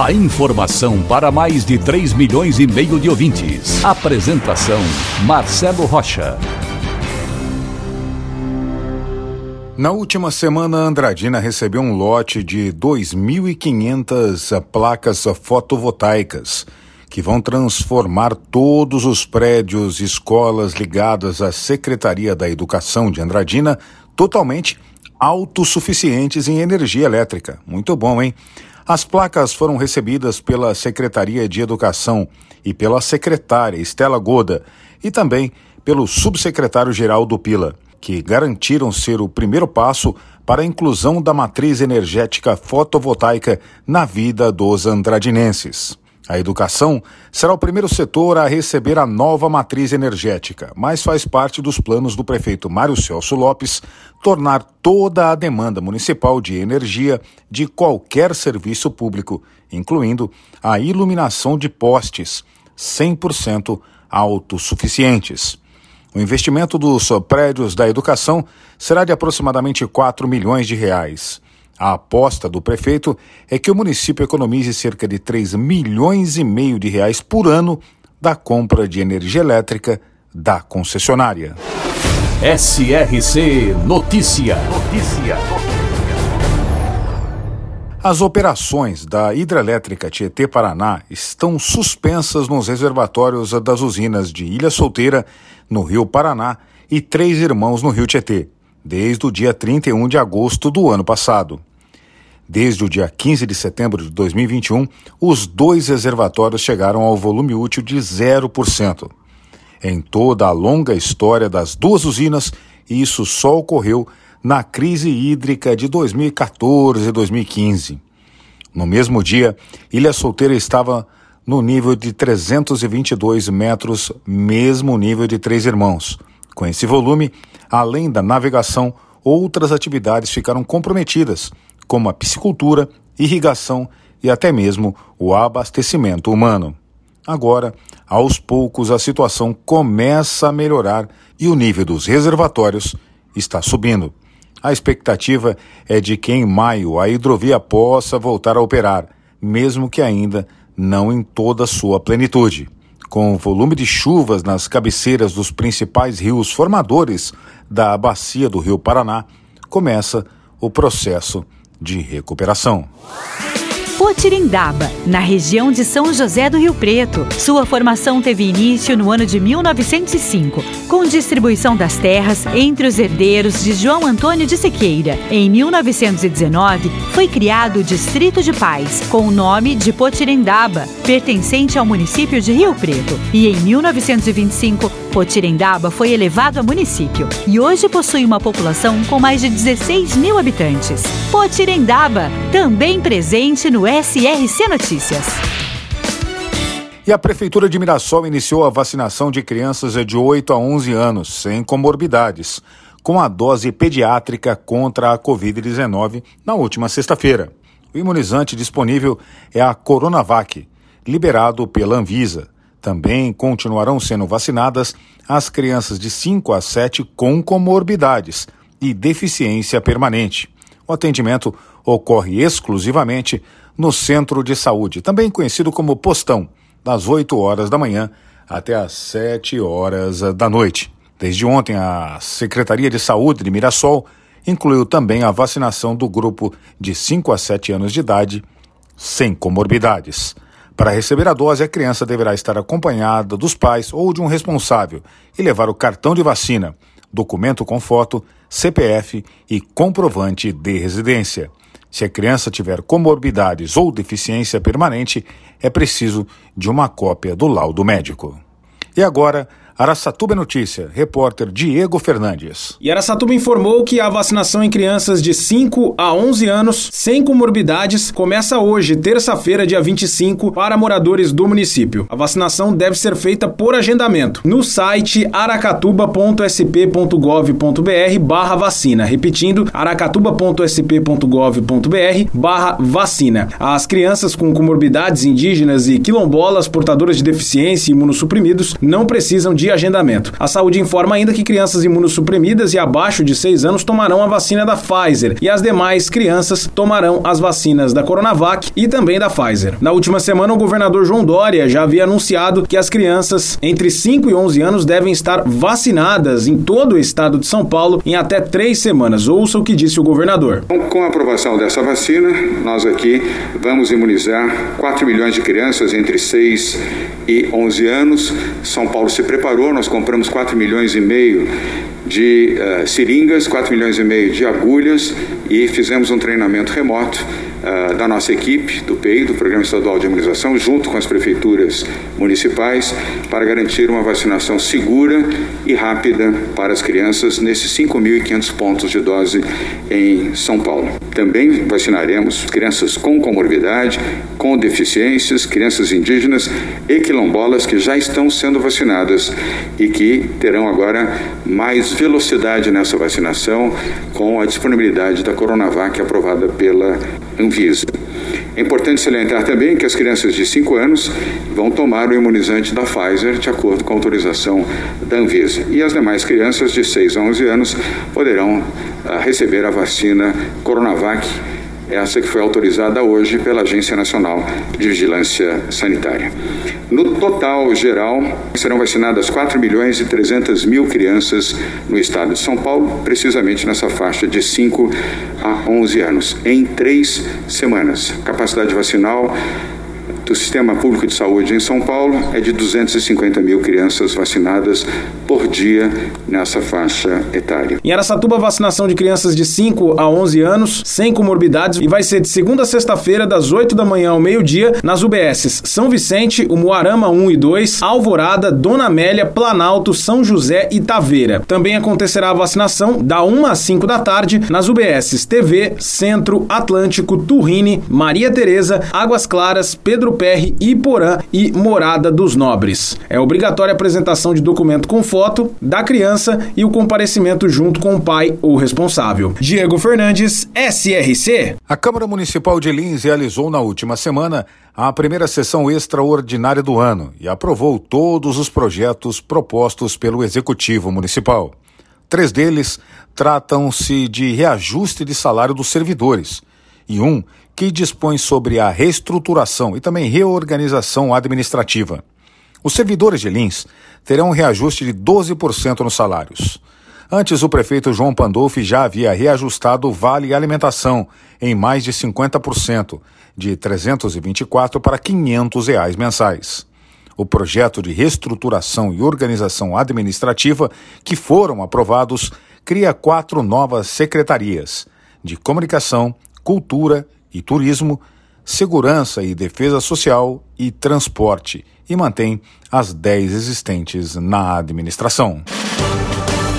A informação para mais de 3 milhões e meio de ouvintes. Apresentação Marcelo Rocha. Na última semana, Andradina recebeu um lote de 2.500 placas fotovoltaicas que vão transformar todos os prédios e escolas ligadas à Secretaria da Educação de Andradina totalmente autossuficientes em energia elétrica. Muito bom, hein? As placas foram recebidas pela Secretaria de Educação e pela secretária Estela Goda e também pelo subsecretário-geral do Pila, que garantiram ser o primeiro passo para a inclusão da matriz energética fotovoltaica na vida dos andradinenses. A educação será o primeiro setor a receber a nova matriz energética, mas faz parte dos planos do prefeito Mário Celso Lopes tornar toda a demanda municipal de energia de qualquer serviço público, incluindo a iluminação de postes, 100% autossuficientes. O investimento dos prédios da educação será de aproximadamente 4 milhões de reais. A aposta do prefeito é que o município economize cerca de 3 milhões e meio de reais por ano da compra de energia elétrica da concessionária. SRC Notícia. Notícia. As operações da hidrelétrica Tietê Paraná estão suspensas nos reservatórios das usinas de Ilha Solteira, no Rio Paraná, e Três Irmãos, no Rio Tietê desde o dia 31 de agosto do ano passado. Desde o dia 15 de setembro de 2021, os dois reservatórios chegaram ao volume útil de 0%. Em toda a longa história das duas usinas, isso só ocorreu na crise hídrica de 2014 e 2015. No mesmo dia, Ilha Solteira estava no nível de 322 metros, mesmo nível de Três Irmãos. Com esse volume, além da navegação, outras atividades ficaram comprometidas, como a piscicultura, irrigação e até mesmo o abastecimento humano. Agora, aos poucos, a situação começa a melhorar e o nível dos reservatórios está subindo. A expectativa é de que em maio a hidrovia possa voltar a operar, mesmo que ainda não em toda sua plenitude com o volume de chuvas nas cabeceiras dos principais rios formadores da bacia do Rio Paraná, começa o processo de recuperação. Potirindaba, na região de São José do Rio Preto. Sua formação teve início no ano de 1905, com distribuição das terras entre os herdeiros de João Antônio de Sequeira. Em 1919, foi criado o Distrito de Paz, com o nome de Potirendaba, pertencente ao município de Rio Preto. E em 1925, Potirendaba foi elevado a município e hoje possui uma população com mais de 16 mil habitantes. Potirendaba, também presente no SRC Notícias. E a Prefeitura de Mirassol iniciou a vacinação de crianças de 8 a 11 anos, sem comorbidades, com a dose pediátrica contra a Covid-19 na última sexta-feira. O imunizante disponível é a Coronavac, liberado pela Anvisa. Também continuarão sendo vacinadas as crianças de 5 a 7 com comorbidades e deficiência permanente. O atendimento ocorre exclusivamente no Centro de Saúde, também conhecido como Postão, das 8 horas da manhã até às 7 horas da noite. Desde ontem, a Secretaria de Saúde de Mirassol incluiu também a vacinação do grupo de 5 a 7 anos de idade sem comorbidades. Para receber a dose, a criança deverá estar acompanhada dos pais ou de um responsável e levar o cartão de vacina, documento com foto, CPF e comprovante de residência. Se a criança tiver comorbidades ou deficiência permanente, é preciso de uma cópia do laudo médico. E agora, Araçatuba Notícia, repórter Diego Fernandes. E Araçatuba informou que a vacinação em crianças de 5 a 11 anos sem comorbidades começa hoje, terça-feira, dia 25, para moradores do município. A vacinação deve ser feita por agendamento no site aracatuba.sp.gov.br barra vacina. Repetindo, aracatuba.sp.gov.br barra vacina. As crianças com comorbidades indígenas e quilombolas portadoras de deficiência e imunossuprimidos não precisam de de agendamento. A saúde informa ainda que crianças imunossuprimidas e abaixo de 6 anos tomarão a vacina da Pfizer e as demais crianças tomarão as vacinas da Coronavac e também da Pfizer. Na última semana, o governador João Dória já havia anunciado que as crianças entre 5 e 11 anos devem estar vacinadas em todo o estado de São Paulo em até três semanas. Ouça o que disse o governador. Com a aprovação dessa vacina, nós aqui vamos imunizar 4 milhões de crianças entre 6 e 11 anos. São Paulo se preparou parou, nós compramos 4 milhões e meio de uh, seringas, 4 milhões e meio de agulhas e fizemos um treinamento remoto uh, da nossa equipe, do PEI, do Programa Estadual de Imunização, junto com as prefeituras municipais, para garantir uma vacinação segura e rápida para as crianças nesses 5.500 pontos de dose em São Paulo. Também vacinaremos crianças com comorbidade, com deficiências, crianças indígenas e quilombolas que já estão sendo vacinadas e que terão agora mais velocidade nessa vacinação com a disponibilidade da Coronavac aprovada pela Anvisa. É importante salientar também que as crianças de 5 anos vão tomar o imunizante da Pfizer de acordo com a autorização da Anvisa. E as demais crianças de 6 a 11 anos poderão uh, receber a vacina Coronavac essa que foi autorizada hoje pela Agência Nacional de Vigilância Sanitária. No total geral, serão vacinadas 4 milhões e 300 mil crianças no estado de São Paulo, precisamente nessa faixa de 5 a 11 anos, em três semanas. Capacidade vacinal do Sistema Público de Saúde em São Paulo é de 250 mil crianças vacinadas por dia nessa faixa etária. Em Aracatuba, vacinação de crianças de 5 a 11 anos, sem comorbidades, e vai ser de segunda a sexta-feira, das 8 da manhã ao meio-dia, nas UBSs São Vicente, o Moarama 1 e 2, Alvorada, Dona Amélia, Planalto, São José e Taveira. Também acontecerá a vacinação da 1 às 5 da tarde nas UBSs TV, Centro, Atlântico, Turrine, Maria Tereza, Águas Claras, Pedro PR, Iporã e Morada dos Nobres. É obrigatória a apresentação de documento com foto da criança e o comparecimento junto com o pai ou responsável. Diego Fernandes, SRC. A Câmara Municipal de Lins realizou na última semana a primeira sessão extraordinária do ano e aprovou todos os projetos propostos pelo Executivo Municipal. Três deles tratam-se de reajuste de salário dos servidores e um que dispõe sobre a reestruturação e também reorganização administrativa. Os servidores de Lins terão um reajuste de 12% nos salários. Antes, o prefeito João Pandolfi já havia reajustado o Vale Alimentação em mais de 50%, de 324 para 500 reais mensais. O projeto de reestruturação e organização administrativa que foram aprovados cria quatro novas secretarias de comunicação, cultura e turismo, segurança e defesa social e transporte, e mantém as 10 existentes na administração.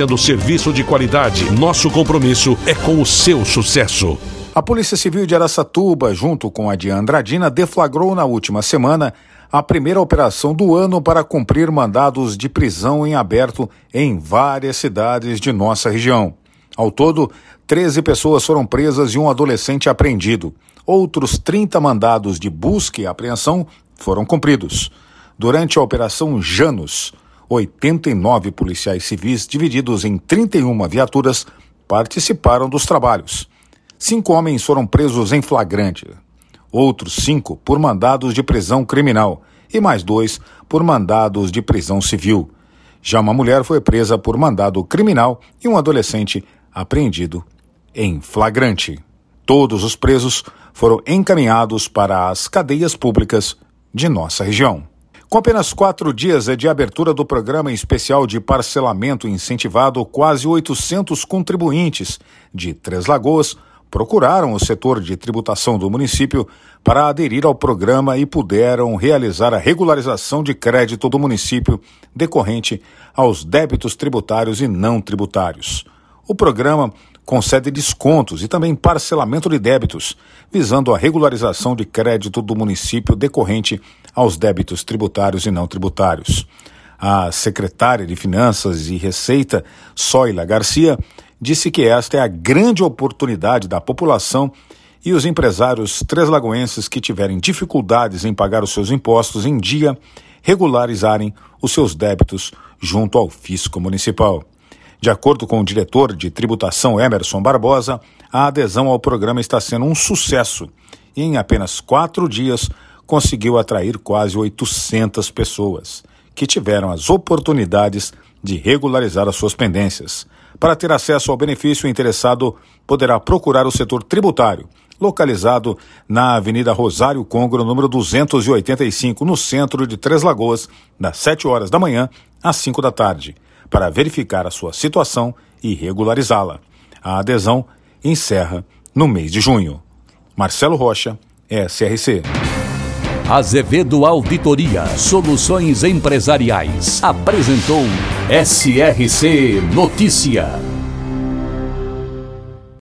oferecendo serviço de qualidade. Nosso compromisso é com o seu sucesso. A Polícia Civil de Araçatuba, junto com a de Andradina, deflagrou na última semana a primeira operação do ano para cumprir mandados de prisão em aberto em várias cidades de nossa região. Ao todo, 13 pessoas foram presas e um adolescente apreendido. Outros 30 mandados de busca e apreensão foram cumpridos. Durante a Operação Janos, 89 policiais civis, divididos em 31 viaturas, participaram dos trabalhos. Cinco homens foram presos em flagrante, outros cinco por mandados de prisão criminal e mais dois por mandados de prisão civil. Já uma mulher foi presa por mandado criminal e um adolescente apreendido em flagrante. Todos os presos foram encaminhados para as cadeias públicas de nossa região. Com apenas quatro dias de abertura do programa especial de parcelamento incentivado, quase 800 contribuintes de Três Lagoas procuraram o setor de tributação do município para aderir ao programa e puderam realizar a regularização de crédito do município decorrente aos débitos tributários e não tributários. O programa concede descontos e também parcelamento de débitos, visando a regularização de crédito do município decorrente aos débitos tributários e não tributários. A secretária de Finanças e Receita, Soila Garcia, disse que esta é a grande oportunidade da população e os empresários treslagoenses que tiverem dificuldades em pagar os seus impostos em dia regularizarem os seus débitos junto ao fisco municipal. De acordo com o diretor de tributação Emerson Barbosa, a adesão ao programa está sendo um sucesso e, em apenas quatro dias, conseguiu atrair quase 800 pessoas que tiveram as oportunidades de regularizar as suas pendências. Para ter acesso ao benefício, o interessado poderá procurar o setor tributário, localizado na Avenida Rosário Congro, número 285, no centro de Três Lagoas, das 7 horas da manhã às 5 da tarde para verificar a sua situação e regularizá-la. A adesão encerra no mês de junho. Marcelo Rocha, SRC. Azevedo Auditoria Soluções Empresariais apresentou SRC Notícia.